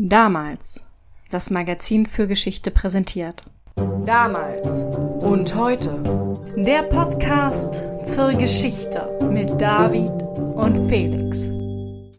Damals. Das Magazin für Geschichte präsentiert. Damals und heute. Der Podcast zur Geschichte mit David und Felix.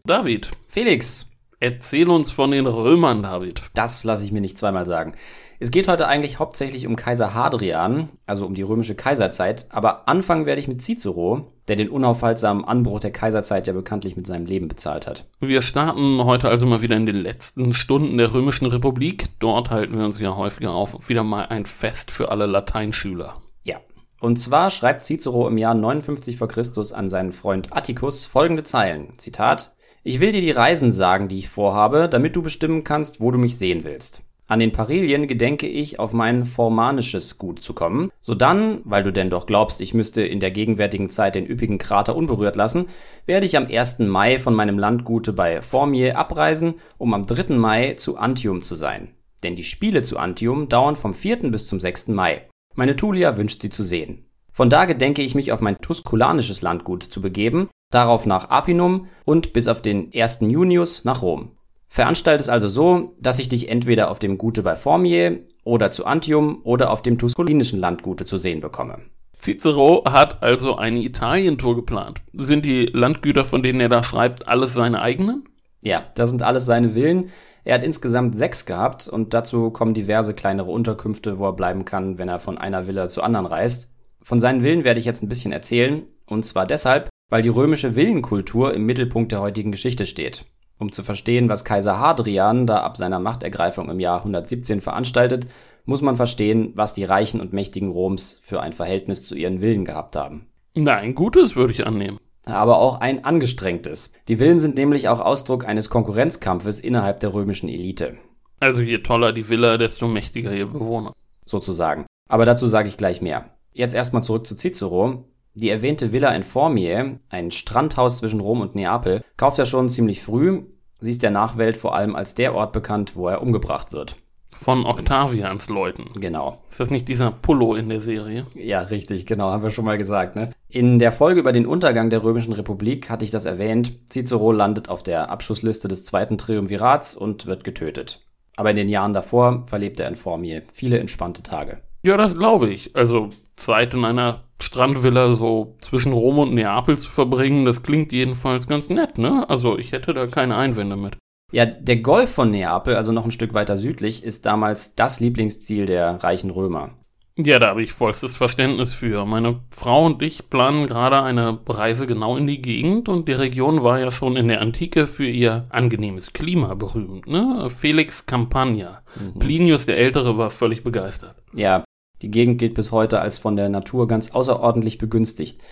David, Felix, erzähl uns von den Römern, David. das lasse ich mir nicht zweimal sagen. Es geht heute eigentlich hauptsächlich um Kaiser Hadrian, also um die römische Kaiserzeit, aber anfangen werde ich mit Cicero, der den unaufhaltsamen Anbruch der Kaiserzeit ja bekanntlich mit seinem Leben bezahlt hat. Wir starten heute also mal wieder in den letzten Stunden der Römischen Republik. Dort halten wir uns ja häufiger auf. Wieder mal ein Fest für alle Lateinschüler. Ja. Und zwar schreibt Cicero im Jahr 59 v. Chr. an seinen Freund Atticus folgende Zeilen. Zitat. Ich will dir die Reisen sagen, die ich vorhabe, damit du bestimmen kannst, wo du mich sehen willst. An den Parilien gedenke ich, auf mein formanisches Gut zu kommen. Sodann, weil du denn doch glaubst, ich müsste in der gegenwärtigen Zeit den üppigen Krater unberührt lassen, werde ich am 1. Mai von meinem Landgute bei Formier abreisen, um am 3. Mai zu Antium zu sein. Denn die Spiele zu Antium dauern vom 4. bis zum 6. Mai. Meine Tulia wünscht sie zu sehen. Von da gedenke ich mich auf mein tusculanisches Landgut zu begeben, darauf nach Apinum und bis auf den 1. Junius nach Rom. Veranstalt es also so, dass ich dich entweder auf dem Gute bei Formier oder zu Antium oder auf dem tusculinischen Landgute zu sehen bekomme. Cicero hat also eine Italientour geplant. Sind die Landgüter, von denen er da schreibt, alles seine eigenen? Ja, das sind alles seine Villen. Er hat insgesamt sechs gehabt und dazu kommen diverse kleinere Unterkünfte, wo er bleiben kann, wenn er von einer Villa zur anderen reist. Von seinen Villen werde ich jetzt ein bisschen erzählen, und zwar deshalb, weil die römische Villenkultur im Mittelpunkt der heutigen Geschichte steht. Um zu verstehen, was Kaiser Hadrian da ab seiner Machtergreifung im Jahr 117 veranstaltet, muss man verstehen, was die Reichen und Mächtigen Roms für ein Verhältnis zu ihren Villen gehabt haben. Na, ein gutes würde ich annehmen. Aber auch ein angestrengtes. Die Villen sind nämlich auch Ausdruck eines Konkurrenzkampfes innerhalb der römischen Elite, Also je toller die Villa, desto mächtiger ihr Bewohner. sozusagen. Aber dazu sage ich gleich mehr. Jetzt erstmal zurück zu Cicero. Die erwähnte Villa in Formier, ein Strandhaus zwischen Rom und Neapel, kauft er schon ziemlich früh. Sie ist der Nachwelt vor allem als der Ort bekannt, wo er umgebracht wird. Von Octavians Leuten. Genau. Ist das nicht dieser Pullo in der Serie? Ja, richtig, genau, haben wir schon mal gesagt, ne? In der Folge über den Untergang der Römischen Republik hatte ich das erwähnt. Cicero landet auf der Abschussliste des zweiten Triumvirats und wird getötet. Aber in den Jahren davor verlebt er in Formier viele entspannte Tage. Ja, das glaube ich. Also Zeit in einer Strandvilla so zwischen Rom und Neapel zu verbringen, das klingt jedenfalls ganz nett, ne? Also ich hätte da keine Einwände mit. Ja, der Golf von Neapel, also noch ein Stück weiter südlich, ist damals das Lieblingsziel der reichen Römer. Ja, da habe ich vollstes Verständnis für. Meine Frau und ich planen gerade eine Reise genau in die Gegend und die Region war ja schon in der Antike für ihr angenehmes Klima berühmt, ne? Felix Campagna. Plinius der Ältere war völlig begeistert. Ja, die Gegend gilt bis heute als von der Natur ganz außerordentlich begünstigt.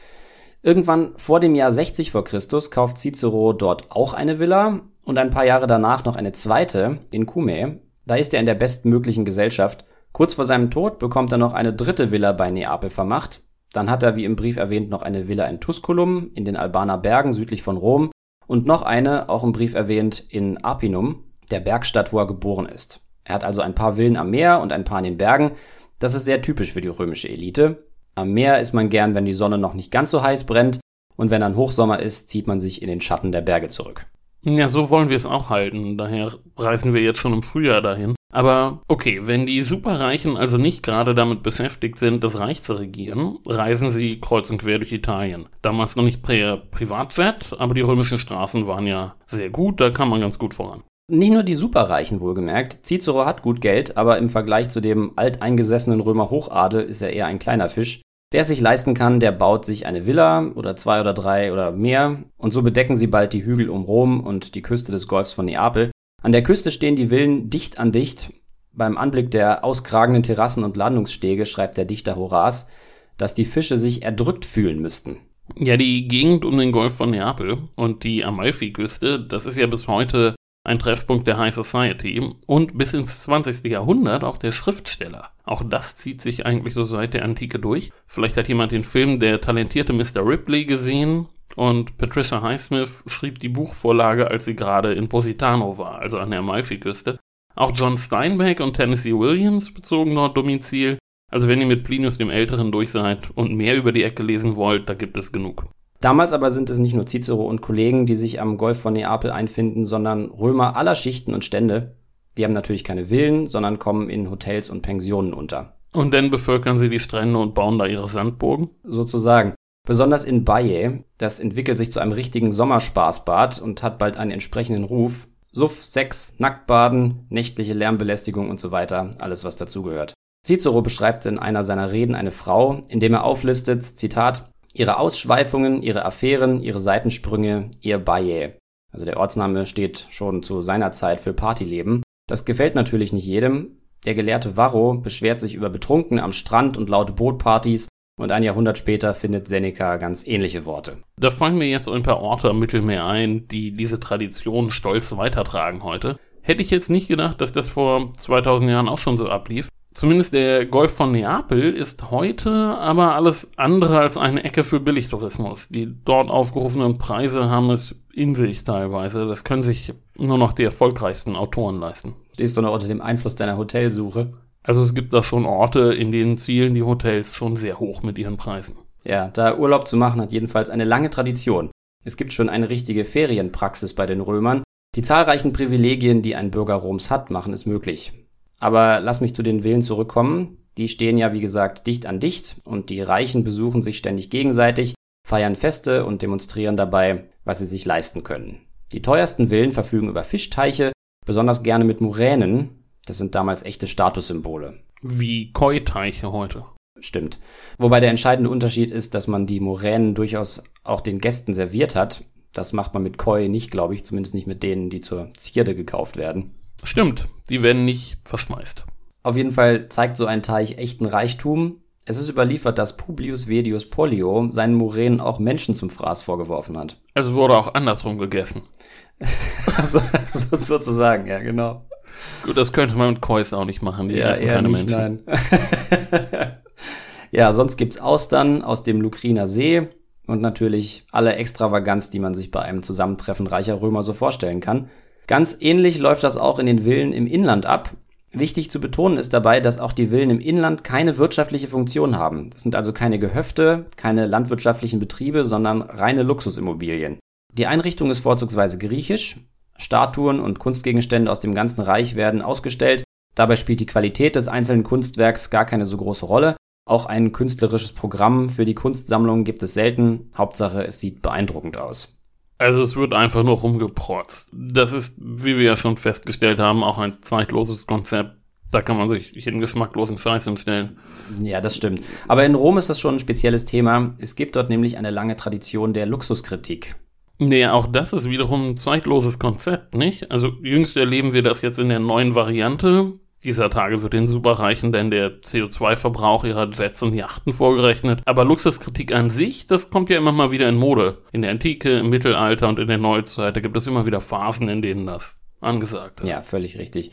Irgendwann vor dem Jahr 60 vor Christus kauft Cicero dort auch eine Villa und ein paar Jahre danach noch eine zweite in Cumae. Da ist er in der bestmöglichen Gesellschaft. Kurz vor seinem Tod bekommt er noch eine dritte Villa bei Neapel vermacht. Dann hat er, wie im Brief erwähnt, noch eine Villa in Tusculum, in den Albaner Bergen südlich von Rom und noch eine, auch im Brief erwähnt, in Apinum, der Bergstadt, wo er geboren ist. Er hat also ein paar Villen am Meer und ein paar in den Bergen. Das ist sehr typisch für die römische Elite. Am Meer ist man gern, wenn die Sonne noch nicht ganz so heiß brennt, und wenn dann Hochsommer ist, zieht man sich in den Schatten der Berge zurück. Ja, so wollen wir es auch halten. Daher reisen wir jetzt schon im Frühjahr dahin. Aber okay, wenn die Superreichen also nicht gerade damit beschäftigt sind, das Reich zu regieren, reisen sie kreuz und quer durch Italien. Damals noch nicht per Privatjet, aber die römischen Straßen waren ja sehr gut, da kam man ganz gut voran. Nicht nur die Superreichen wohlgemerkt. Cicero hat gut Geld, aber im Vergleich zu dem alteingesessenen Römer Hochadel ist er eher ein kleiner Fisch. Wer es sich leisten kann, der baut sich eine Villa oder zwei oder drei oder mehr und so bedecken sie bald die Hügel um Rom und die Küste des Golfs von Neapel. An der Küste stehen die Villen dicht an dicht. Beim Anblick der auskragenden Terrassen und Landungsstege schreibt der Dichter Horaz, dass die Fische sich erdrückt fühlen müssten. Ja, die Gegend um den Golf von Neapel und die Amalfiküste, das ist ja bis heute ein Treffpunkt der High Society und bis ins 20. Jahrhundert auch der Schriftsteller. Auch das zieht sich eigentlich so seit der Antike durch. Vielleicht hat jemand den Film Der talentierte Mr. Ripley gesehen und Patricia Highsmith schrieb die Buchvorlage, als sie gerade in Positano war, also an der Amalfiküste. Auch John Steinbeck und Tennessee Williams bezogen dort Domizil. Also wenn ihr mit Plinius dem Älteren durch seid und mehr über die Ecke lesen wollt, da gibt es genug. Damals aber sind es nicht nur Cicero und Kollegen, die sich am Golf von Neapel einfinden, sondern Römer aller Schichten und Stände. Die haben natürlich keine Villen, sondern kommen in Hotels und Pensionen unter. Und dann bevölkern sie die Strände und bauen da ihre Sandburgen? Sozusagen. Besonders in Baye, das entwickelt sich zu einem richtigen Sommerspaßbad und hat bald einen entsprechenden Ruf. Suff, Sex, Nacktbaden, nächtliche Lärmbelästigung und so weiter, alles was dazugehört. Cicero beschreibt in einer seiner Reden eine Frau, indem er auflistet, Zitat, ihre Ausschweifungen, ihre Affären, ihre Seitensprünge, ihr Baye. Also der Ortsname steht schon zu seiner Zeit für Partyleben. Das gefällt natürlich nicht jedem. Der gelehrte Varro beschwert sich über Betrunken am Strand und laute Bootpartys und ein Jahrhundert später findet Seneca ganz ähnliche Worte. Da fallen mir jetzt ein paar Orte am Mittelmeer ein, die diese Tradition stolz weitertragen heute. Hätte ich jetzt nicht gedacht, dass das vor 2000 Jahren auch schon so ablief. Zumindest der Golf von Neapel ist heute aber alles andere als eine Ecke für Billigtourismus. Die dort aufgerufenen Preise haben es in sich teilweise. Das können sich nur noch die erfolgreichsten Autoren leisten. Stehst du noch unter dem Einfluss deiner Hotelsuche? Also es gibt da schon Orte, in denen zielen die Hotels schon sehr hoch mit ihren Preisen. Ja, da Urlaub zu machen hat jedenfalls eine lange Tradition. Es gibt schon eine richtige Ferienpraxis bei den Römern. Die zahlreichen Privilegien, die ein Bürger Roms hat, machen es möglich. Aber lass mich zu den Villen zurückkommen. Die stehen ja, wie gesagt, dicht an dicht und die Reichen besuchen sich ständig gegenseitig, feiern Feste und demonstrieren dabei, was sie sich leisten können. Die teuersten Villen verfügen über Fischteiche, besonders gerne mit Muränen. Das sind damals echte Statussymbole. Wie Koi-Teiche heute. Stimmt. Wobei der entscheidende Unterschied ist, dass man die Muränen durchaus auch den Gästen serviert hat. Das macht man mit Koi nicht, glaube ich, zumindest nicht mit denen, die zur Zierde gekauft werden. Stimmt, die werden nicht verschmeißt. Auf jeden Fall zeigt so ein Teich echten Reichtum. Es ist überliefert, dass Publius Vedius Pollio seinen Muränen auch Menschen zum Fraß vorgeworfen hat. Es wurde auch andersrum gegessen. so, so, sozusagen, ja, genau. Gut, das könnte man mit Kois auch nicht machen, die ja, essen keine nicht, Menschen. ja, sonst gibt's Austern aus dem Lukriner See und natürlich alle Extravaganz, die man sich bei einem Zusammentreffen reicher Römer so vorstellen kann. Ganz ähnlich läuft das auch in den Villen im Inland ab. Wichtig zu betonen ist dabei, dass auch die Villen im Inland keine wirtschaftliche Funktion haben. Das sind also keine Gehöfte, keine landwirtschaftlichen Betriebe, sondern reine Luxusimmobilien. Die Einrichtung ist vorzugsweise griechisch. Statuen und Kunstgegenstände aus dem ganzen Reich werden ausgestellt. Dabei spielt die Qualität des einzelnen Kunstwerks gar keine so große Rolle. Auch ein künstlerisches Programm für die Kunstsammlung gibt es selten. Hauptsache, es sieht beeindruckend aus. Also es wird einfach nur rumgeprotzt. Das ist, wie wir ja schon festgestellt haben, auch ein zeitloses Konzept. Da kann man sich jeden geschmacklosen Scheiß hinstellen. Ja, das stimmt. Aber in Rom ist das schon ein spezielles Thema. Es gibt dort nämlich eine lange Tradition der Luxuskritik. Nee, auch das ist wiederum ein zeitloses Konzept, nicht? Also jüngst erleben wir das jetzt in der neuen Variante. Dieser Tage wird den Superreichen denn der CO2-Verbrauch ihrer Jets und Yachten vorgerechnet. Aber Luxuskritik an sich, das kommt ja immer mal wieder in Mode. In der Antike, im Mittelalter und in der Neuzeit, da gibt es immer wieder Phasen, in denen das angesagt ist. Ja, völlig richtig.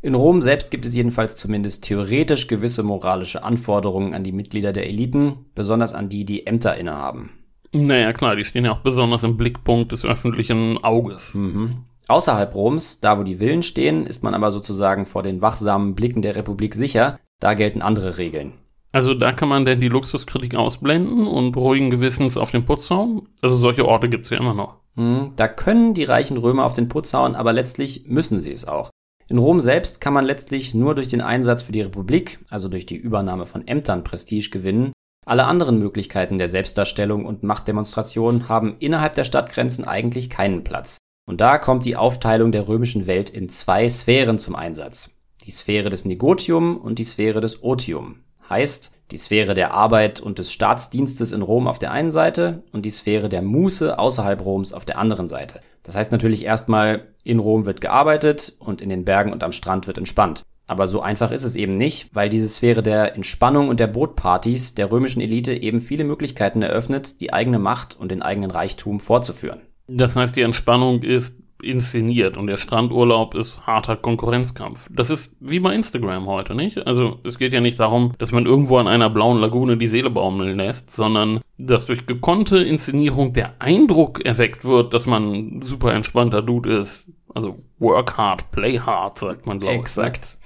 In Rom selbst gibt es jedenfalls zumindest theoretisch gewisse moralische Anforderungen an die Mitglieder der Eliten, besonders an die, die Ämter innehaben. Naja, klar, die stehen ja auch besonders im Blickpunkt des öffentlichen Auges. Mhm. Außerhalb Roms, da wo die Villen stehen, ist man aber sozusagen vor den wachsamen Blicken der Republik sicher. Da gelten andere Regeln. Also da kann man denn die Luxuskritik ausblenden und ruhigen Gewissens auf den Putz hauen? Also solche Orte gibt's ja immer noch. Hm, da können die reichen Römer auf den Putz hauen, aber letztlich müssen sie es auch. In Rom selbst kann man letztlich nur durch den Einsatz für die Republik, also durch die Übernahme von Ämtern, Prestige gewinnen. Alle anderen Möglichkeiten der Selbstdarstellung und Machtdemonstration haben innerhalb der Stadtgrenzen eigentlich keinen Platz. Und da kommt die Aufteilung der römischen Welt in zwei Sphären zum Einsatz. Die Sphäre des Negotium und die Sphäre des Otium. Heißt, die Sphäre der Arbeit und des Staatsdienstes in Rom auf der einen Seite und die Sphäre der Muße außerhalb Roms auf der anderen Seite. Das heißt natürlich erstmal, in Rom wird gearbeitet und in den Bergen und am Strand wird entspannt. Aber so einfach ist es eben nicht, weil diese Sphäre der Entspannung und der Bootpartys der römischen Elite eben viele Möglichkeiten eröffnet, die eigene Macht und den eigenen Reichtum fortzuführen. Das heißt, die Entspannung ist inszeniert und der Strandurlaub ist harter Konkurrenzkampf. Das ist wie bei Instagram heute, nicht? Also es geht ja nicht darum, dass man irgendwo an einer blauen Lagune die Seele baumeln lässt, sondern dass durch gekonnte Inszenierung der Eindruck erweckt wird, dass man super entspannter Dude ist. Also work hard, play hard, sagt man, glaube ich. Ne? Exakt.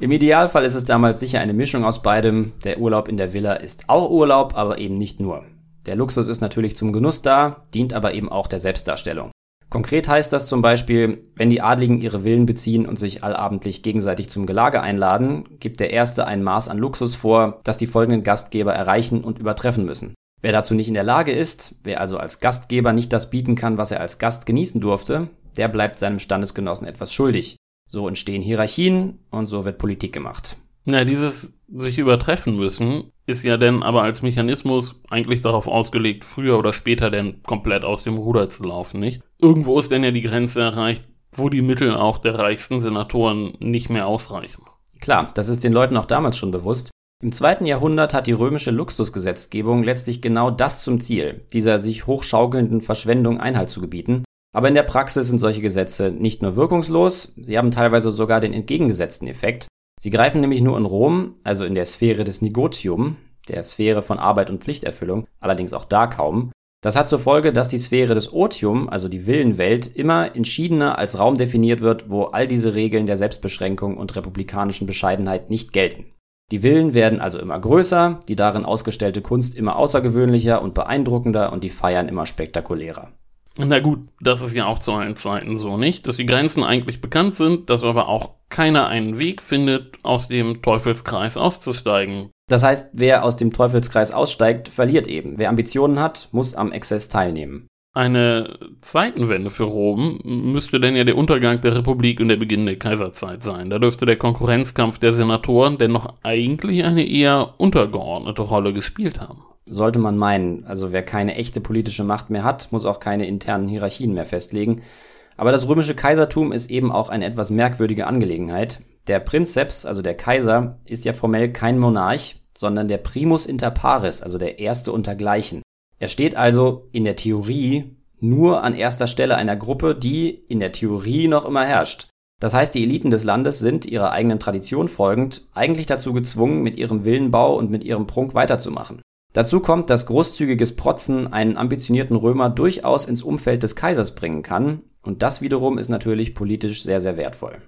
Im Idealfall ist es damals sicher eine Mischung aus beidem. Der Urlaub in der Villa ist auch Urlaub, aber eben nicht nur. Der Luxus ist natürlich zum Genuss da, dient aber eben auch der Selbstdarstellung. Konkret heißt das zum Beispiel, wenn die Adligen ihre Villen beziehen und sich allabendlich gegenseitig zum Gelage einladen, gibt der Erste ein Maß an Luxus vor, das die folgenden Gastgeber erreichen und übertreffen müssen. Wer dazu nicht in der Lage ist, wer also als Gastgeber nicht das bieten kann, was er als Gast genießen durfte, der bleibt seinem Standesgenossen etwas schuldig. So entstehen Hierarchien und so wird Politik gemacht. Ja, dieses sich übertreffen müssen ist ja denn aber als Mechanismus eigentlich darauf ausgelegt, früher oder später denn komplett aus dem Ruder zu laufen, nicht? Irgendwo ist denn ja die Grenze erreicht, wo die Mittel auch der reichsten Senatoren nicht mehr ausreichen. Klar, das ist den Leuten auch damals schon bewusst. Im zweiten Jahrhundert hat die römische Luxusgesetzgebung letztlich genau das zum Ziel, dieser sich hochschaukelnden Verschwendung Einhalt zu gebieten. Aber in der Praxis sind solche Gesetze nicht nur wirkungslos, sie haben teilweise sogar den entgegengesetzten Effekt. Sie greifen nämlich nur in Rom, also in der Sphäre des Negotium, der Sphäre von Arbeit und Pflichterfüllung, allerdings auch da kaum. Das hat zur Folge, dass die Sphäre des Otium, also die Willenwelt, immer entschiedener als Raum definiert wird, wo all diese Regeln der Selbstbeschränkung und republikanischen Bescheidenheit nicht gelten. Die Villen werden also immer größer, die darin ausgestellte Kunst immer außergewöhnlicher und beeindruckender und die Feiern immer spektakulärer. Na gut, das ist ja auch zu allen Zeiten so, nicht? Dass die Grenzen eigentlich bekannt sind, dass aber auch keiner einen Weg findet, aus dem Teufelskreis auszusteigen. Das heißt, wer aus dem Teufelskreis aussteigt, verliert eben. Wer Ambitionen hat, muss am Exzess teilnehmen. Eine Zeitenwende für Rom müsste denn ja der Untergang der Republik und der Beginn der Kaiserzeit sein. Da dürfte der Konkurrenzkampf der Senatoren denn noch eigentlich eine eher untergeordnete Rolle gespielt haben sollte man meinen. Also wer keine echte politische Macht mehr hat, muss auch keine internen Hierarchien mehr festlegen. Aber das römische Kaisertum ist eben auch eine etwas merkwürdige Angelegenheit. Der Prinzeps, also der Kaiser, ist ja formell kein Monarch, sondern der Primus inter pares, also der Erste untergleichen. Er steht also in der Theorie nur an erster Stelle einer Gruppe, die in der Theorie noch immer herrscht. Das heißt, die Eliten des Landes sind ihrer eigenen Tradition folgend eigentlich dazu gezwungen, mit ihrem Willenbau und mit ihrem Prunk weiterzumachen. Dazu kommt, dass großzügiges Protzen einen ambitionierten Römer durchaus ins Umfeld des Kaisers bringen kann, und das wiederum ist natürlich politisch sehr, sehr wertvoll.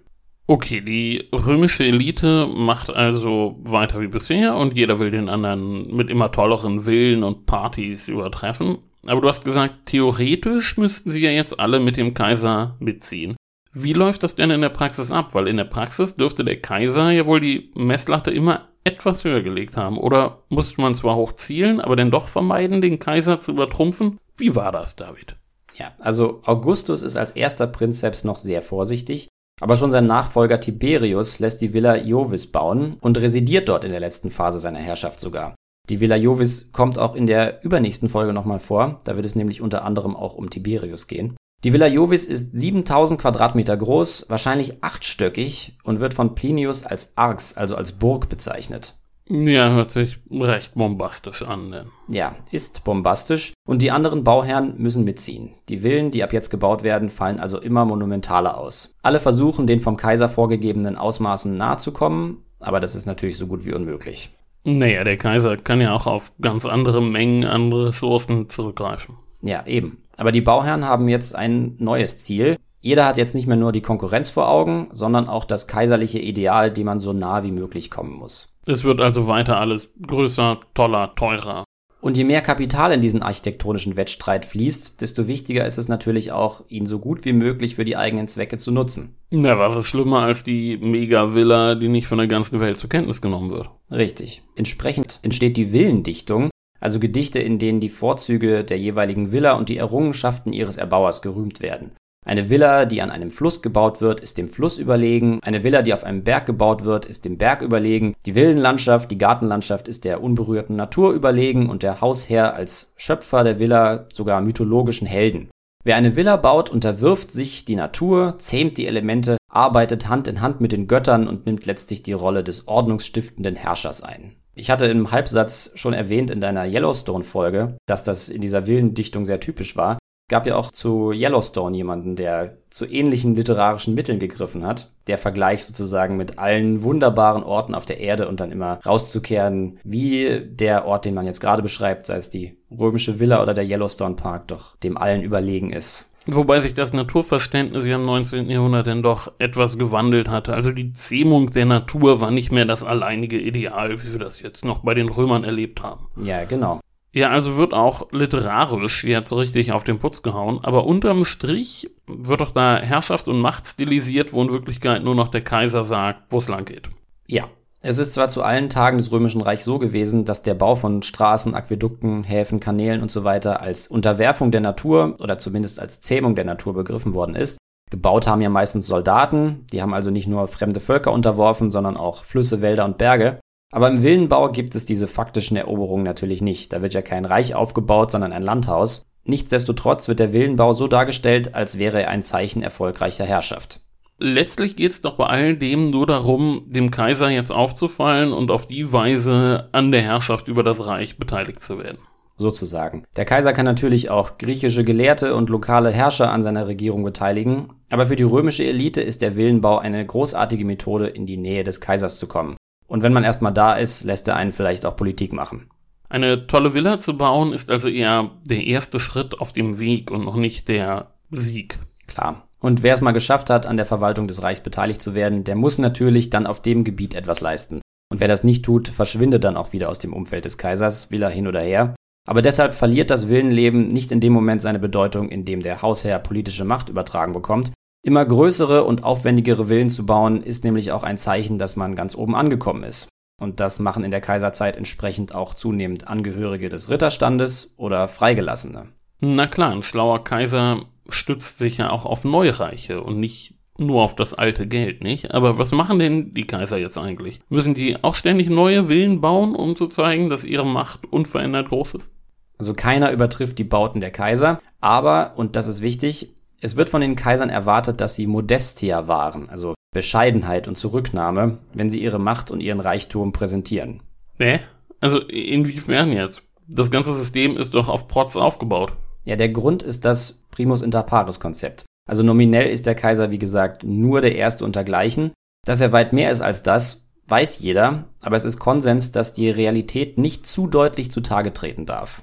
Okay, die römische Elite macht also weiter wie bisher und jeder will den anderen mit immer tolleren Villen und Partys übertreffen. Aber du hast gesagt, theoretisch müssten sie ja jetzt alle mit dem Kaiser mitziehen. Wie läuft das denn in der Praxis ab? Weil in der Praxis dürfte der Kaiser ja wohl die Messlatte immer etwas höher gelegt haben. Oder musste man zwar hoch zielen, aber dann doch vermeiden, den Kaiser zu übertrumpfen? Wie war das, David? Ja, also Augustus ist als erster Prinzeps noch sehr vorsichtig, aber schon sein Nachfolger Tiberius lässt die Villa Jovis bauen und residiert dort in der letzten Phase seiner Herrschaft sogar. Die Villa Jovis kommt auch in der übernächsten Folge nochmal vor, da wird es nämlich unter anderem auch um Tiberius gehen. Die Villa Jovis ist 7000 Quadratmeter groß, wahrscheinlich achtstöckig und wird von Plinius als Arx, also als Burg bezeichnet. Ja, hört sich recht bombastisch an. Ne? Ja, ist bombastisch. Und die anderen Bauherren müssen mitziehen. Die Villen, die ab jetzt gebaut werden, fallen also immer monumentaler aus. Alle versuchen, den vom Kaiser vorgegebenen Ausmaßen nahe zu kommen, aber das ist natürlich so gut wie unmöglich. Naja, der Kaiser kann ja auch auf ganz andere Mengen an Ressourcen zurückgreifen. Ja, eben. Aber die Bauherren haben jetzt ein neues Ziel. Jeder hat jetzt nicht mehr nur die Konkurrenz vor Augen, sondern auch das kaiserliche Ideal, dem man so nah wie möglich kommen muss. Es wird also weiter alles größer, toller, teurer. Und je mehr Kapital in diesen architektonischen Wettstreit fließt, desto wichtiger ist es natürlich auch, ihn so gut wie möglich für die eigenen Zwecke zu nutzen. Na, was ist schlimmer als die Mega-Villa, die nicht von der ganzen Welt zur Kenntnis genommen wird? Richtig. Entsprechend entsteht die Villendichtung, also Gedichte, in denen die Vorzüge der jeweiligen Villa und die Errungenschaften ihres Erbauers gerühmt werden. Eine Villa, die an einem Fluss gebaut wird, ist dem Fluss überlegen. Eine Villa, die auf einem Berg gebaut wird, ist dem Berg überlegen. Die Villenlandschaft, die Gartenlandschaft ist der unberührten Natur überlegen und der Hausherr als Schöpfer der Villa sogar mythologischen Helden. Wer eine Villa baut, unterwirft sich die Natur, zähmt die Elemente, arbeitet Hand in Hand mit den Göttern und nimmt letztlich die Rolle des ordnungsstiftenden Herrschers ein. Ich hatte im Halbsatz schon erwähnt in deiner Yellowstone-Folge, dass das in dieser wilden Dichtung sehr typisch war. Gab ja auch zu Yellowstone jemanden, der zu ähnlichen literarischen Mitteln gegriffen hat. Der Vergleich sozusagen mit allen wunderbaren Orten auf der Erde und dann immer rauszukehren, wie der Ort, den man jetzt gerade beschreibt, sei es die römische Villa oder der Yellowstone Park, doch dem allen überlegen ist. Wobei sich das Naturverständnis ja im 19. Jahrhundert dann doch etwas gewandelt hatte. Also die Zähmung der Natur war nicht mehr das alleinige Ideal, wie wir das jetzt noch bei den Römern erlebt haben. Ja, genau. Ja, also wird auch literarisch jetzt so richtig auf den Putz gehauen, aber unterm Strich wird doch da Herrschaft und Macht stilisiert, wo in Wirklichkeit nur noch der Kaiser sagt, wo es lang geht. Ja. Es ist zwar zu allen Tagen des Römischen Reichs so gewesen, dass der Bau von Straßen, Aquädukten, Häfen, Kanälen und so weiter als Unterwerfung der Natur oder zumindest als Zähmung der Natur begriffen worden ist. Gebaut haben ja meistens Soldaten, die haben also nicht nur fremde Völker unterworfen, sondern auch Flüsse, Wälder und Berge. Aber im Villenbau gibt es diese faktischen Eroberungen natürlich nicht. Da wird ja kein Reich aufgebaut, sondern ein Landhaus. Nichtsdestotrotz wird der Villenbau so dargestellt, als wäre er ein Zeichen erfolgreicher Herrschaft. Letztlich geht es doch bei all dem nur darum, dem Kaiser jetzt aufzufallen und auf die Weise an der Herrschaft über das Reich beteiligt zu werden. Sozusagen. Der Kaiser kann natürlich auch griechische Gelehrte und lokale Herrscher an seiner Regierung beteiligen, aber für die römische Elite ist der Villenbau eine großartige Methode, in die Nähe des Kaisers zu kommen. Und wenn man erstmal da ist, lässt er einen vielleicht auch Politik machen. Eine tolle Villa zu bauen ist also eher der erste Schritt auf dem Weg und noch nicht der Sieg. Klar. Und wer es mal geschafft hat, an der Verwaltung des Reichs beteiligt zu werden, der muss natürlich dann auf dem Gebiet etwas leisten. Und wer das nicht tut, verschwindet dann auch wieder aus dem Umfeld des Kaisers, will er hin oder her. Aber deshalb verliert das Villenleben nicht in dem Moment seine Bedeutung, in dem der Hausherr politische Macht übertragen bekommt, Immer größere und aufwendigere Villen zu bauen, ist nämlich auch ein Zeichen, dass man ganz oben angekommen ist. Und das machen in der Kaiserzeit entsprechend auch zunehmend Angehörige des Ritterstandes oder Freigelassene. Na klar, ein schlauer Kaiser stützt sich ja auch auf Neureiche und nicht nur auf das alte Geld, nicht? Aber was machen denn die Kaiser jetzt eigentlich? Müssen die auch ständig neue Villen bauen, um zu zeigen, dass ihre Macht unverändert groß ist? Also keiner übertrifft die Bauten der Kaiser, aber, und das ist wichtig, es wird von den Kaisern erwartet, dass sie Modestia wahren, also Bescheidenheit und Zurücknahme, wenn sie ihre Macht und ihren Reichtum präsentieren. Nee? Also inwiefern jetzt? Das ganze System ist doch auf Protz aufgebaut. Ja, der Grund ist das Primus inter pares Konzept. Also nominell ist der Kaiser, wie gesagt, nur der Erste untergleichen. Dass er weit mehr ist als das, weiß jeder, aber es ist Konsens, dass die Realität nicht zu deutlich zutage treten darf.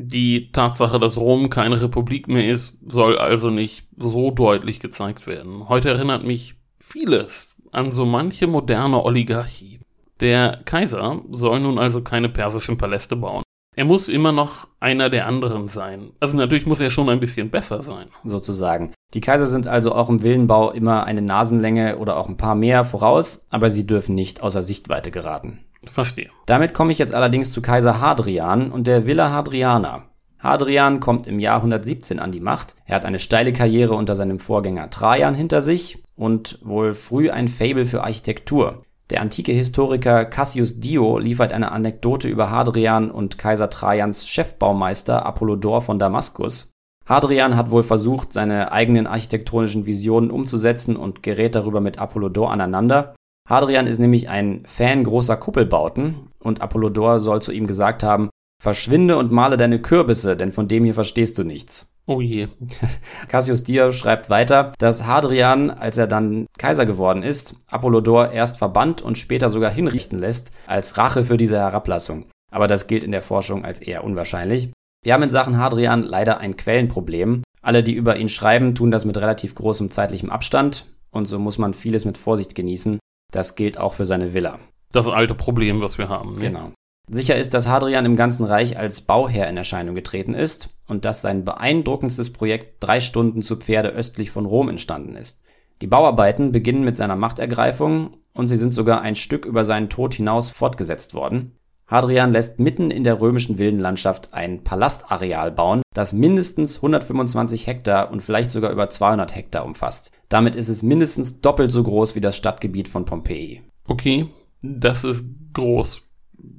Die Tatsache, dass Rom keine Republik mehr ist, soll also nicht so deutlich gezeigt werden. Heute erinnert mich vieles an so manche moderne Oligarchie. Der Kaiser soll nun also keine persischen Paläste bauen. Er muss immer noch einer der anderen sein. Also natürlich muss er schon ein bisschen besser sein. Sozusagen. Die Kaiser sind also auch im Villenbau immer eine Nasenlänge oder auch ein paar mehr voraus, aber sie dürfen nicht außer Sichtweite geraten. Verstehe. Damit komme ich jetzt allerdings zu Kaiser Hadrian und der Villa Hadriana. Hadrian kommt im Jahr 117 an die Macht. Er hat eine steile Karriere unter seinem Vorgänger Trajan hinter sich und wohl früh ein Fable für Architektur. Der antike Historiker Cassius Dio liefert eine Anekdote über Hadrian und Kaiser Trajans Chefbaumeister Apollodor von Damaskus. Hadrian hat wohl versucht, seine eigenen architektonischen Visionen umzusetzen und gerät darüber mit Apollodor aneinander. Hadrian ist nämlich ein Fan großer Kuppelbauten und Apollodor soll zu ihm gesagt haben, verschwinde und male deine Kürbisse, denn von dem hier verstehst du nichts. Oh je. Cassius Dio schreibt weiter, dass Hadrian, als er dann Kaiser geworden ist, Apollodor erst verbannt und später sogar hinrichten lässt, als Rache für diese Herablassung. Aber das gilt in der Forschung als eher unwahrscheinlich. Wir haben in Sachen Hadrian leider ein Quellenproblem. Alle, die über ihn schreiben, tun das mit relativ großem zeitlichem Abstand und so muss man vieles mit Vorsicht genießen. Das gilt auch für seine Villa. Das alte Problem, was wir haben. Ne? Genau. Sicher ist, dass Hadrian im ganzen Reich als Bauherr in Erscheinung getreten ist und dass sein beeindruckendstes Projekt drei Stunden zu Pferde östlich von Rom entstanden ist. Die Bauarbeiten beginnen mit seiner Machtergreifung und sie sind sogar ein Stück über seinen Tod hinaus fortgesetzt worden. Hadrian lässt mitten in der römischen Wildenlandschaft ein Palastareal bauen, das mindestens 125 Hektar und vielleicht sogar über 200 Hektar umfasst. Damit ist es mindestens doppelt so groß wie das Stadtgebiet von Pompeji. Okay, das ist groß.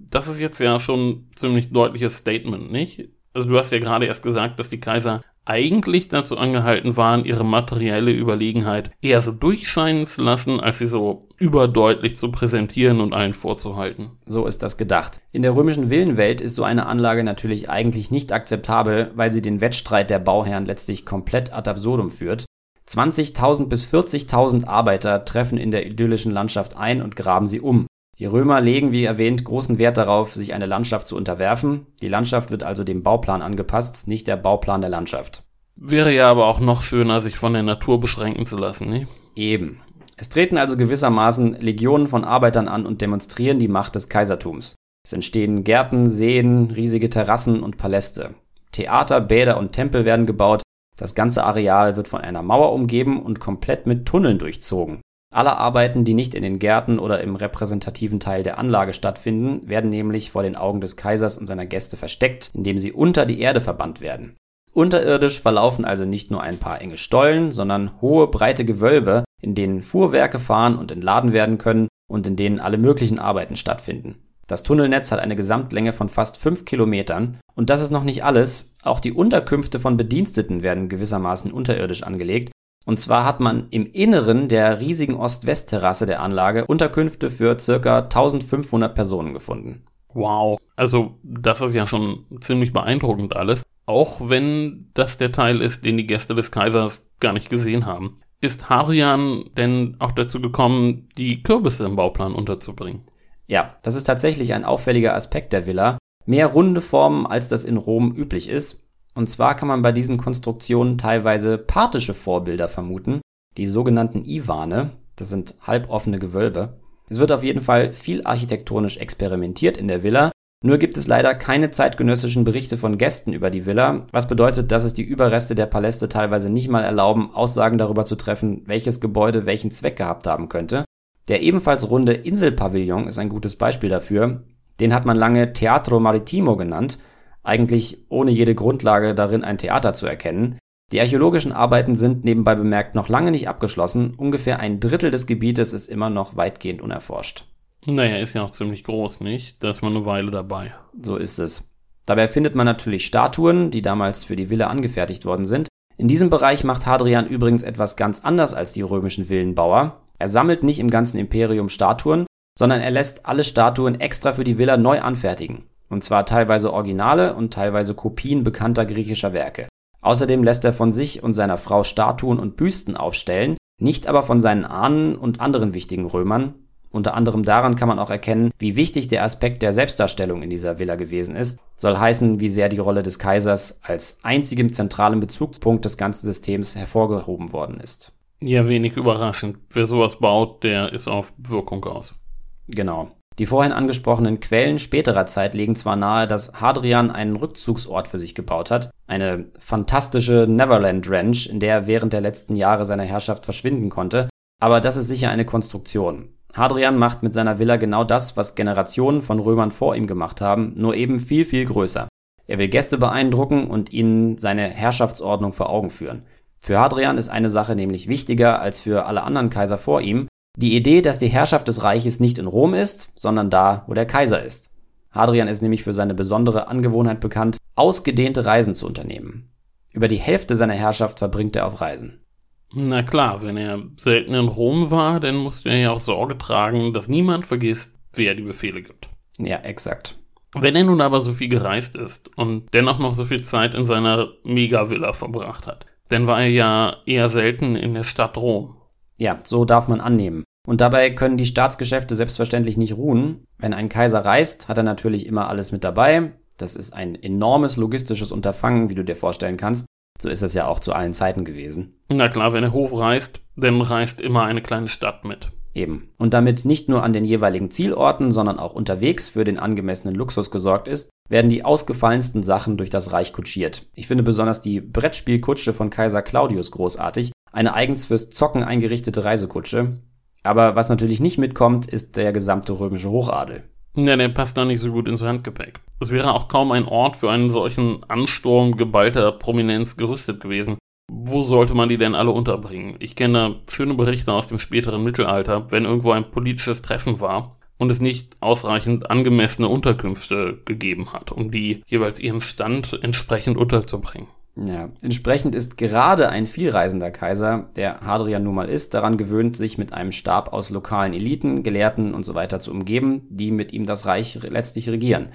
Das ist jetzt ja schon ziemlich deutliches Statement, nicht? Also du hast ja gerade erst gesagt, dass die Kaiser eigentlich dazu angehalten waren, ihre materielle Überlegenheit eher so durchscheinen zu lassen, als sie so überdeutlich zu präsentieren und allen vorzuhalten. So ist das gedacht. In der römischen Villenwelt ist so eine Anlage natürlich eigentlich nicht akzeptabel, weil sie den Wettstreit der Bauherren letztlich komplett ad absurdum führt. 20.000 bis 40.000 Arbeiter treffen in der idyllischen Landschaft ein und graben sie um. Die Römer legen, wie erwähnt, großen Wert darauf, sich eine Landschaft zu unterwerfen. Die Landschaft wird also dem Bauplan angepasst, nicht der Bauplan der Landschaft. Wäre ja aber auch noch schöner, sich von der Natur beschränken zu lassen, nicht? Eben. Es treten also gewissermaßen Legionen von Arbeitern an und demonstrieren die Macht des Kaisertums. Es entstehen Gärten, Seen, riesige Terrassen und Paläste. Theater, Bäder und Tempel werden gebaut. Das ganze Areal wird von einer Mauer umgeben und komplett mit Tunneln durchzogen. Alle Arbeiten, die nicht in den Gärten oder im repräsentativen Teil der Anlage stattfinden, werden nämlich vor den Augen des Kaisers und seiner Gäste versteckt, indem sie unter die Erde verbannt werden. Unterirdisch verlaufen also nicht nur ein paar enge Stollen, sondern hohe, breite Gewölbe, in denen Fuhrwerke fahren und entladen werden können und in denen alle möglichen Arbeiten stattfinden. Das Tunnelnetz hat eine Gesamtlänge von fast fünf Kilometern. Und das ist noch nicht alles. Auch die Unterkünfte von Bediensteten werden gewissermaßen unterirdisch angelegt. Und zwar hat man im Inneren der riesigen Ost-West-Terrasse der Anlage Unterkünfte für circa 1500 Personen gefunden. Wow, also das ist ja schon ziemlich beeindruckend alles. Auch wenn das der Teil ist, den die Gäste des Kaisers gar nicht gesehen haben. Ist Hadrian denn auch dazu gekommen, die Kürbisse im Bauplan unterzubringen? Ja, das ist tatsächlich ein auffälliger Aspekt der Villa. Mehr runde Formen, als das in Rom üblich ist. Und zwar kann man bei diesen Konstruktionen teilweise parthische Vorbilder vermuten, die sogenannten Ivane, das sind halboffene Gewölbe. Es wird auf jeden Fall viel architektonisch experimentiert in der Villa, nur gibt es leider keine zeitgenössischen Berichte von Gästen über die Villa, was bedeutet, dass es die Überreste der Paläste teilweise nicht mal erlauben, Aussagen darüber zu treffen, welches Gebäude welchen Zweck gehabt haben könnte. Der ebenfalls runde Inselpavillon ist ein gutes Beispiel dafür. Den hat man lange Teatro Maritimo genannt, eigentlich ohne jede Grundlage darin ein Theater zu erkennen. Die archäologischen Arbeiten sind nebenbei bemerkt noch lange nicht abgeschlossen, ungefähr ein Drittel des Gebietes ist immer noch weitgehend unerforscht. Naja, ist ja auch ziemlich groß, nicht? Da ist man eine Weile dabei. So ist es. Dabei findet man natürlich Statuen, die damals für die Villa angefertigt worden sind. In diesem Bereich macht Hadrian übrigens etwas ganz anders als die römischen Villenbauer. Er sammelt nicht im ganzen Imperium Statuen, sondern er lässt alle Statuen extra für die Villa neu anfertigen. Und zwar teilweise Originale und teilweise Kopien bekannter griechischer Werke. Außerdem lässt er von sich und seiner Frau Statuen und Büsten aufstellen, nicht aber von seinen Ahnen und anderen wichtigen Römern. Unter anderem daran kann man auch erkennen, wie wichtig der Aspekt der Selbstdarstellung in dieser Villa gewesen ist. Soll heißen, wie sehr die Rolle des Kaisers als einzigem zentralen Bezugspunkt des ganzen Systems hervorgehoben worden ist. Ja, wenig überraschend. Wer sowas baut, der ist auf Wirkung aus. Genau. Die vorhin angesprochenen Quellen späterer Zeit legen zwar nahe, dass Hadrian einen Rückzugsort für sich gebaut hat, eine fantastische Neverland Ranch, in der er während der letzten Jahre seiner Herrschaft verschwinden konnte, aber das ist sicher eine Konstruktion. Hadrian macht mit seiner Villa genau das, was Generationen von Römern vor ihm gemacht haben, nur eben viel, viel größer. Er will Gäste beeindrucken und ihnen seine Herrschaftsordnung vor Augen führen. Für Hadrian ist eine Sache nämlich wichtiger als für alle anderen Kaiser vor ihm, die Idee, dass die Herrschaft des Reiches nicht in Rom ist, sondern da, wo der Kaiser ist. Hadrian ist nämlich für seine besondere Angewohnheit bekannt, ausgedehnte Reisen zu unternehmen. Über die Hälfte seiner Herrschaft verbringt er auf Reisen. Na klar, wenn er selten in Rom war, dann musste er ja auch Sorge tragen, dass niemand vergisst, wer die Befehle gibt. Ja, exakt. Wenn er nun aber so viel gereist ist und dennoch noch so viel Zeit in seiner Mega-Villa verbracht hat, dann war er ja eher selten in der Stadt Rom. Ja, so darf man annehmen. Und dabei können die Staatsgeschäfte selbstverständlich nicht ruhen. Wenn ein Kaiser reist, hat er natürlich immer alles mit dabei. Das ist ein enormes logistisches Unterfangen, wie du dir vorstellen kannst. So ist es ja auch zu allen Zeiten gewesen. Na klar, wenn der Hof reist, dann reist immer eine kleine Stadt mit. Eben. Und damit nicht nur an den jeweiligen Zielorten, sondern auch unterwegs für den angemessenen Luxus gesorgt ist, werden die ausgefallensten Sachen durch das Reich kutschiert. Ich finde besonders die Brettspielkutsche von Kaiser Claudius großartig, eine eigens fürs Zocken eingerichtete Reisekutsche. Aber was natürlich nicht mitkommt, ist der gesamte römische Hochadel. Ja, der passt da nicht so gut ins Handgepäck. Es wäre auch kaum ein Ort für einen solchen Ansturm geballter Prominenz gerüstet gewesen. Wo sollte man die denn alle unterbringen? Ich kenne schöne Berichte aus dem späteren Mittelalter, wenn irgendwo ein politisches Treffen war und es nicht ausreichend angemessene Unterkünfte gegeben hat, um die jeweils ihrem Stand entsprechend unterzubringen. Ja, entsprechend ist gerade ein vielreisender Kaiser, der Hadrian nun mal ist, daran gewöhnt, sich mit einem Stab aus lokalen Eliten, Gelehrten und so weiter zu umgeben, die mit ihm das Reich letztlich regieren.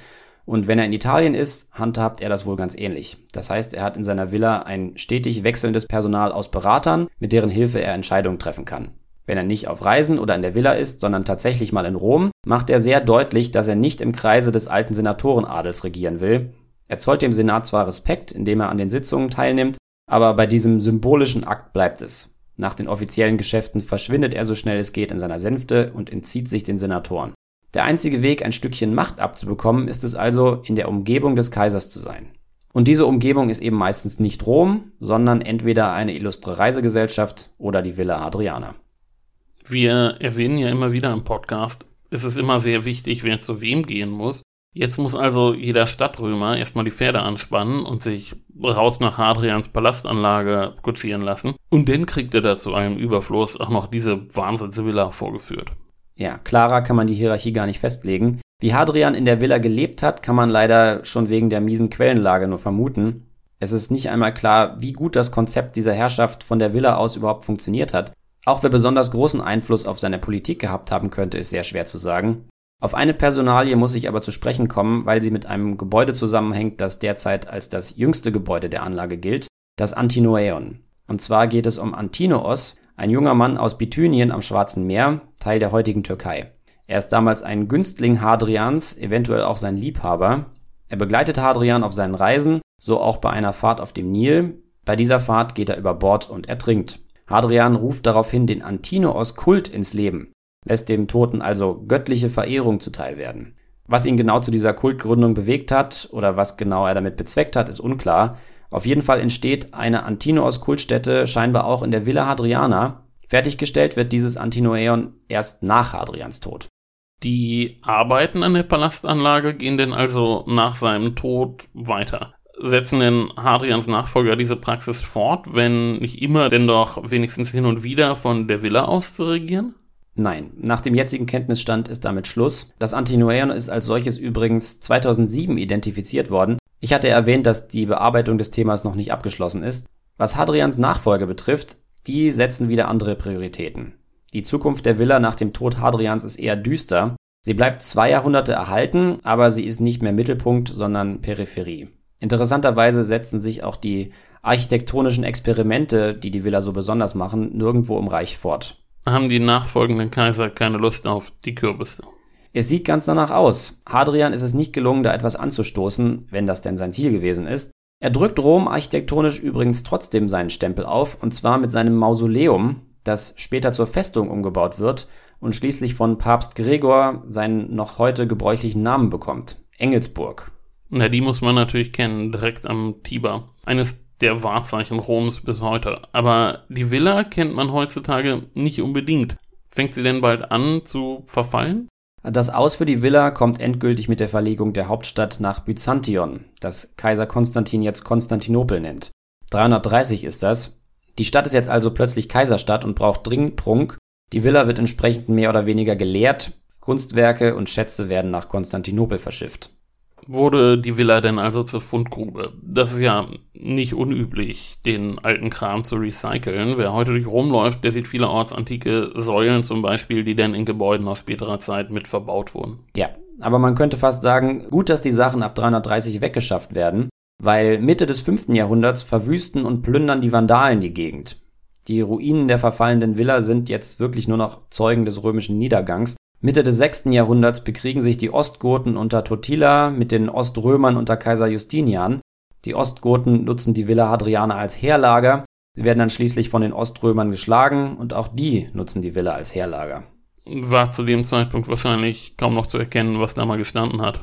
Und wenn er in Italien ist, handhabt er das wohl ganz ähnlich. Das heißt, er hat in seiner Villa ein stetig wechselndes Personal aus Beratern, mit deren Hilfe er Entscheidungen treffen kann. Wenn er nicht auf Reisen oder in der Villa ist, sondern tatsächlich mal in Rom, macht er sehr deutlich, dass er nicht im Kreise des alten Senatorenadels regieren will, er zollt dem Senat zwar Respekt, indem er an den Sitzungen teilnimmt, aber bei diesem symbolischen Akt bleibt es. Nach den offiziellen Geschäften verschwindet er so schnell es geht in seiner Sänfte und entzieht sich den Senatoren. Der einzige Weg, ein Stückchen Macht abzubekommen, ist es also, in der Umgebung des Kaisers zu sein. Und diese Umgebung ist eben meistens nicht Rom, sondern entweder eine illustre Reisegesellschaft oder die Villa Hadriana. Wir erwähnen ja immer wieder im Podcast, es ist immer sehr wichtig, wer zu wem gehen muss. Jetzt muss also jeder Stadtrömer erstmal die Pferde anspannen und sich raus nach Hadrians Palastanlage kutschieren lassen. Und dann kriegt er da zu einem Überfluss auch noch diese Wahnsinnsvilla vorgeführt. Ja, klarer kann man die Hierarchie gar nicht festlegen. Wie Hadrian in der Villa gelebt hat, kann man leider schon wegen der miesen Quellenlage nur vermuten. Es ist nicht einmal klar, wie gut das Konzept dieser Herrschaft von der Villa aus überhaupt funktioniert hat. Auch wer besonders großen Einfluss auf seine Politik gehabt haben könnte, ist sehr schwer zu sagen. Auf eine Personalie muss ich aber zu sprechen kommen, weil sie mit einem Gebäude zusammenhängt, das derzeit als das jüngste Gebäude der Anlage gilt, das Antinoäon. Und zwar geht es um Antinoos, ein junger Mann aus Bithynien am Schwarzen Meer, Teil der heutigen Türkei. Er ist damals ein Günstling Hadrians, eventuell auch sein Liebhaber. Er begleitet Hadrian auf seinen Reisen, so auch bei einer Fahrt auf dem Nil. Bei dieser Fahrt geht er über Bord und ertrinkt. Hadrian ruft daraufhin den Antinoos-Kult ins Leben, lässt dem Toten also göttliche Verehrung zuteilwerden. Was ihn genau zu dieser Kultgründung bewegt hat oder was genau er damit bezweckt hat, ist unklar. Auf jeden Fall entsteht eine Antinoos-Kultstätte scheinbar auch in der Villa Hadriana. Fertiggestellt wird dieses Antinoeon erst nach Hadrians Tod. Die Arbeiten an der Palastanlage gehen denn also nach seinem Tod weiter setzen denn Hadrians Nachfolger diese Praxis fort, wenn nicht immer, denn doch wenigstens hin und wieder von der Villa aus zu regieren? Nein, nach dem jetzigen Kenntnisstand ist damit Schluss. Das Antinoeon ist als solches übrigens 2007 identifiziert worden. Ich hatte erwähnt, dass die Bearbeitung des Themas noch nicht abgeschlossen ist. Was Hadrians Nachfolge betrifft, die setzen wieder andere Prioritäten. Die Zukunft der Villa nach dem Tod Hadrians ist eher düster. Sie bleibt zwei Jahrhunderte erhalten, aber sie ist nicht mehr Mittelpunkt, sondern Peripherie. Interessanterweise setzen sich auch die architektonischen Experimente, die die Villa so besonders machen, nirgendwo im Reich fort. Haben die nachfolgenden Kaiser keine Lust auf die Kürbisse? Es sieht ganz danach aus. Hadrian ist es nicht gelungen, da etwas anzustoßen, wenn das denn sein Ziel gewesen ist. Er drückt Rom architektonisch übrigens trotzdem seinen Stempel auf, und zwar mit seinem Mausoleum, das später zur Festung umgebaut wird und schließlich von Papst Gregor seinen noch heute gebräuchlichen Namen bekommt. Engelsburg. Na, die muss man natürlich kennen, direkt am Tiber. Eines der Wahrzeichen Roms bis heute. Aber die Villa kennt man heutzutage nicht unbedingt. Fängt sie denn bald an zu verfallen? Das Aus für die Villa kommt endgültig mit der Verlegung der Hauptstadt nach Byzantion, das Kaiser Konstantin jetzt Konstantinopel nennt. 330 ist das. Die Stadt ist jetzt also plötzlich Kaiserstadt und braucht dringend Prunk. Die Villa wird entsprechend mehr oder weniger geleert. Kunstwerke und Schätze werden nach Konstantinopel verschifft wurde die Villa denn also zur Fundgrube. Das ist ja nicht unüblich, den alten Kram zu recyceln. Wer heute durch Rom läuft, der sieht vielerorts antike Säulen zum Beispiel, die dann in Gebäuden aus späterer Zeit mit verbaut wurden. Ja, aber man könnte fast sagen, gut, dass die Sachen ab 330 weggeschafft werden, weil Mitte des 5. Jahrhunderts verwüsten und plündern die Vandalen die Gegend. Die Ruinen der verfallenden Villa sind jetzt wirklich nur noch Zeugen des römischen Niedergangs Mitte des 6. Jahrhunderts bekriegen sich die Ostgoten unter Totila mit den Oströmern unter Kaiser Justinian. Die Ostgoten nutzen die Villa Hadriana als Heerlager. Sie werden dann schließlich von den Oströmern geschlagen und auch die nutzen die Villa als Heerlager. War zu dem Zeitpunkt wahrscheinlich kaum noch zu erkennen, was da mal gestanden hat.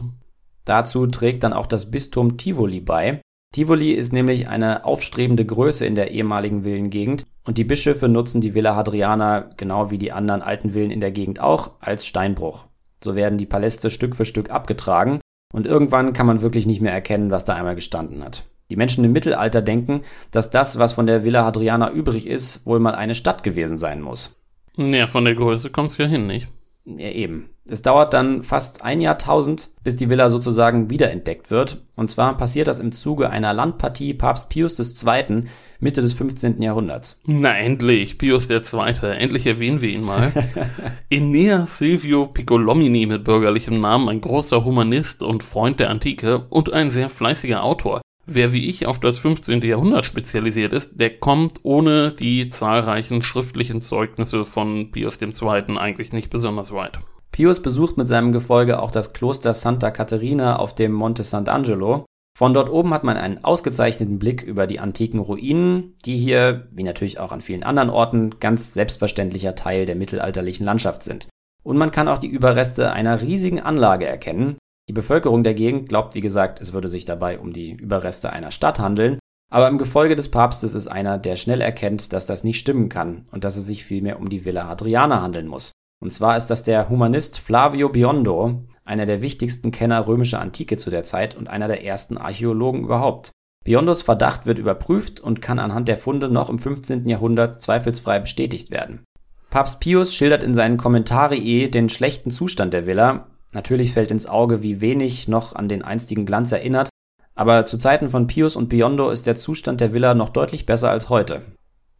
Dazu trägt dann auch das Bistum Tivoli bei. Tivoli ist nämlich eine aufstrebende Größe in der ehemaligen Villengegend und die Bischöfe nutzen die Villa Hadriana, genau wie die anderen alten Villen in der Gegend auch, als Steinbruch. So werden die Paläste Stück für Stück abgetragen und irgendwann kann man wirklich nicht mehr erkennen, was da einmal gestanden hat. Die Menschen im Mittelalter denken, dass das, was von der Villa Hadriana übrig ist, wohl mal eine Stadt gewesen sein muss. Ja, von der Größe kommt's ja hin, nicht? Ja, eben. Es dauert dann fast ein Jahrtausend, bis die Villa sozusagen wiederentdeckt wird. Und zwar passiert das im Zuge einer Landpartie Papst Pius II. Mitte des 15. Jahrhunderts. Na endlich, Pius II. Endlich erwähnen wir ihn mal. Enea Silvio Piccolomini mit bürgerlichem Namen, ein großer Humanist und Freund der Antike und ein sehr fleißiger Autor. Wer wie ich auf das 15. Jahrhundert spezialisiert ist, der kommt ohne die zahlreichen schriftlichen Zeugnisse von Pius II. eigentlich nicht besonders weit. Pius besucht mit seinem Gefolge auch das Kloster Santa Caterina auf dem Monte Sant'Angelo. Von dort oben hat man einen ausgezeichneten Blick über die antiken Ruinen, die hier, wie natürlich auch an vielen anderen Orten, ganz selbstverständlicher Teil der mittelalterlichen Landschaft sind. Und man kann auch die Überreste einer riesigen Anlage erkennen. Die Bevölkerung der Gegend glaubt, wie gesagt, es würde sich dabei um die Überreste einer Stadt handeln, aber im Gefolge des Papstes ist einer, der schnell erkennt, dass das nicht stimmen kann und dass es sich vielmehr um die Villa Hadriana handeln muss. Und zwar ist das der Humanist Flavio Biondo, einer der wichtigsten Kenner römischer Antike zu der Zeit und einer der ersten Archäologen überhaupt. Biondos Verdacht wird überprüft und kann anhand der Funde noch im 15. Jahrhundert zweifelsfrei bestätigt werden. Papst Pius schildert in seinen Commentarii den schlechten Zustand der Villa. Natürlich fällt ins Auge, wie wenig noch an den einstigen Glanz erinnert, aber zu Zeiten von Pius und Biondo ist der Zustand der Villa noch deutlich besser als heute.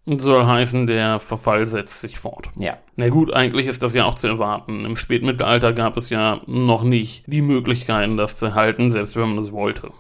Soll heißen, der Verfall setzt sich fort. Ja. Na gut, eigentlich ist das ja auch zu erwarten. Im Spätmittelalter gab es ja noch nicht die Möglichkeiten, das zu halten, selbst wenn man es wollte.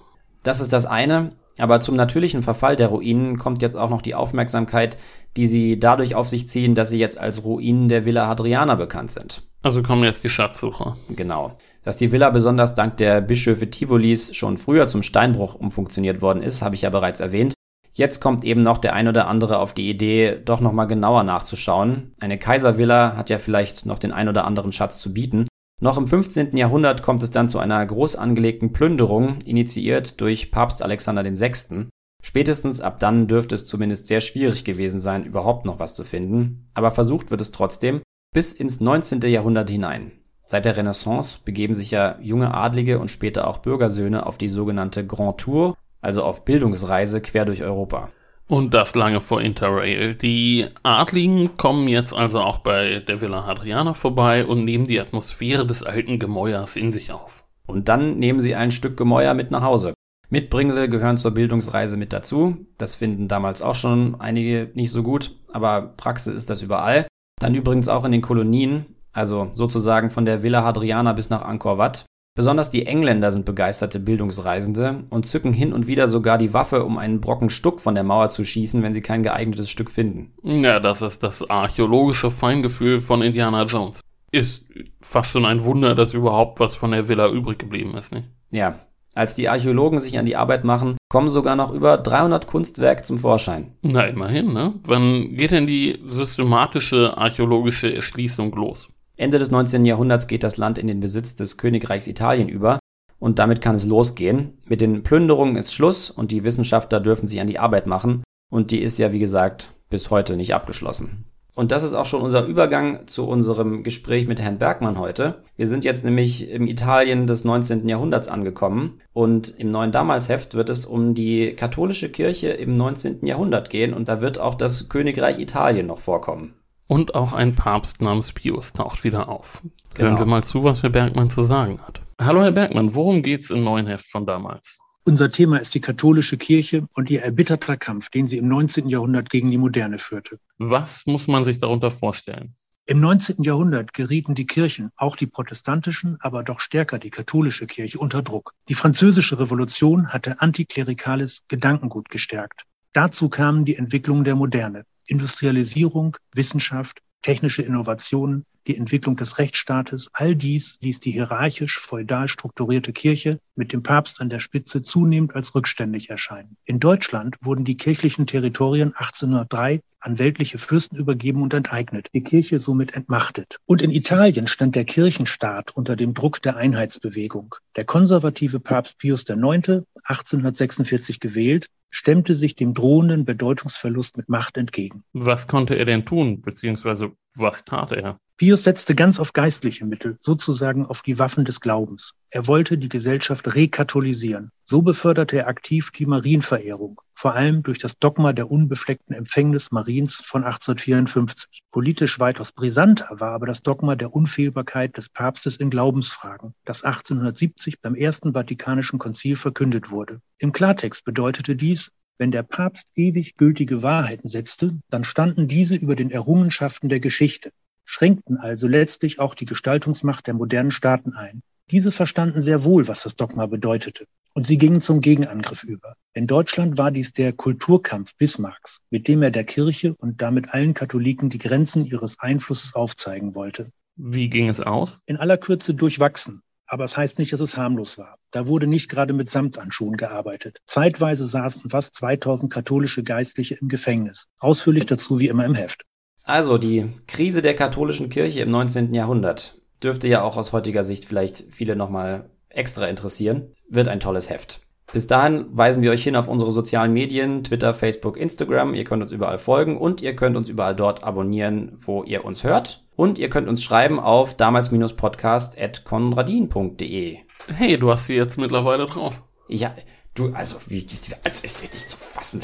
Das ist das eine, aber zum natürlichen Verfall der Ruinen kommt jetzt auch noch die Aufmerksamkeit, die sie dadurch auf sich ziehen, dass sie jetzt als Ruinen der Villa Hadriana bekannt sind. Also kommen jetzt die Schatzsucher. Genau. Dass die Villa besonders dank der Bischöfe Tivolis schon früher zum Steinbruch umfunktioniert worden ist, habe ich ja bereits erwähnt. Jetzt kommt eben noch der ein oder andere auf die Idee, doch nochmal genauer nachzuschauen. Eine Kaiservilla hat ja vielleicht noch den ein oder anderen Schatz zu bieten. Noch im 15. Jahrhundert kommt es dann zu einer groß angelegten Plünderung, initiiert durch Papst Alexander VI. Spätestens ab dann dürfte es zumindest sehr schwierig gewesen sein, überhaupt noch was zu finden, aber versucht wird es trotzdem bis ins 19. Jahrhundert hinein. Seit der Renaissance begeben sich ja junge Adlige und später auch Bürgersöhne auf die sogenannte Grand Tour also auf Bildungsreise quer durch Europa. Und das lange vor Interrail. Die Adligen kommen jetzt also auch bei der Villa Hadriana vorbei und nehmen die Atmosphäre des alten Gemäuers in sich auf. Und dann nehmen sie ein Stück Gemäuer mit nach Hause. Mitbringsel gehören zur Bildungsreise mit dazu. Das finden damals auch schon einige nicht so gut, aber Praxis ist das überall. Dann übrigens auch in den Kolonien, also sozusagen von der Villa Hadriana bis nach Angkor Wat. Besonders die Engländer sind begeisterte Bildungsreisende und zücken hin und wieder sogar die Waffe, um einen Brocken Stuck von der Mauer zu schießen, wenn sie kein geeignetes Stück finden. Ja, das ist das archäologische Feingefühl von Indiana Jones. Ist fast schon ein Wunder, dass überhaupt was von der Villa übrig geblieben ist, nicht? Ja. Als die Archäologen sich an die Arbeit machen, kommen sogar noch über 300 Kunstwerke zum Vorschein. Na, immerhin, ne? Wann geht denn die systematische archäologische Erschließung los? Ende des 19. Jahrhunderts geht das Land in den Besitz des Königreichs Italien über und damit kann es losgehen. Mit den Plünderungen ist Schluss und die Wissenschaftler dürfen sich an die Arbeit machen und die ist ja wie gesagt bis heute nicht abgeschlossen. Und das ist auch schon unser Übergang zu unserem Gespräch mit Herrn Bergmann heute. Wir sind jetzt nämlich im Italien des 19. Jahrhunderts angekommen und im neuen Damalsheft wird es um die katholische Kirche im 19. Jahrhundert gehen und da wird auch das Königreich Italien noch vorkommen. Und auch ein Papst namens Pius taucht wieder auf. Genau. Hören wir mal zu, was Herr Bergmann zu sagen hat. Hallo Herr Bergmann, worum geht's im neuen Heft von damals? Unser Thema ist die katholische Kirche und ihr erbitterter Kampf, den sie im 19. Jahrhundert gegen die Moderne führte. Was muss man sich darunter vorstellen? Im 19. Jahrhundert gerieten die Kirchen, auch die protestantischen, aber doch stärker die katholische Kirche, unter Druck. Die französische Revolution hatte antiklerikales Gedankengut gestärkt. Dazu kamen die Entwicklungen der Moderne. Industrialisierung, Wissenschaft, technische Innovationen, die Entwicklung des Rechtsstaates, all dies ließ die hierarchisch-feudal strukturierte Kirche mit dem Papst an der Spitze zunehmend als rückständig erscheinen. In Deutschland wurden die kirchlichen Territorien 1803 an weltliche Fürsten übergeben und enteignet, die Kirche somit entmachtet. Und in Italien stand der Kirchenstaat unter dem Druck der Einheitsbewegung. Der konservative Papst Pius IX, 1846 gewählt, stemmte sich dem drohenden Bedeutungsverlust mit Macht entgegen. Was konnte er denn tun, beziehungsweise was tat er? Pius setzte ganz auf geistliche Mittel, sozusagen auf die Waffen des Glaubens. Er wollte die Gesellschaft rekatholisieren. So beförderte er aktiv die Marienverehrung, vor allem durch das Dogma der unbefleckten Empfängnis Mariens von 1854. Politisch weitaus brisanter war aber das Dogma der Unfehlbarkeit des Papstes in Glaubensfragen, das 1870 beim Ersten Vatikanischen Konzil verkündet wurde. Im Klartext bedeutete dies, wenn der Papst ewig gültige Wahrheiten setzte, dann standen diese über den Errungenschaften der Geschichte schränkten also letztlich auch die Gestaltungsmacht der modernen Staaten ein. Diese verstanden sehr wohl, was das Dogma bedeutete. Und sie gingen zum Gegenangriff über. In Deutschland war dies der Kulturkampf Bismarcks, mit dem er der Kirche und damit allen Katholiken die Grenzen ihres Einflusses aufzeigen wollte. Wie ging es aus? In aller Kürze durchwachsen. Aber es heißt nicht, dass es harmlos war. Da wurde nicht gerade mit Samtanschuhen gearbeitet. Zeitweise saßen fast 2000 katholische Geistliche im Gefängnis. Ausführlich dazu wie immer im Heft. Also, die Krise der katholischen Kirche im 19. Jahrhundert dürfte ja auch aus heutiger Sicht vielleicht viele nochmal extra interessieren. Wird ein tolles Heft. Bis dahin weisen wir euch hin auf unsere sozialen Medien, Twitter, Facebook, Instagram. Ihr könnt uns überall folgen und ihr könnt uns überall dort abonnieren, wo ihr uns hört. Und ihr könnt uns schreiben auf damals-podcast.konradin.de. Hey, du hast sie jetzt mittlerweile drauf. Ja, du, also, wie, als ist es nicht zu fassen.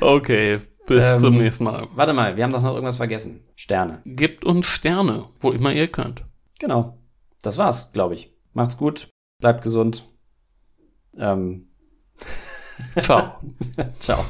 okay, bis Ähm, zum nächsten Mal. Warte mal, wir haben doch noch irgendwas vergessen. Sterne. Gebt uns Sterne, wo immer ihr könnt. Genau. Das war's, glaube ich. Macht's gut, bleibt gesund. Ähm, Ciao. ciao.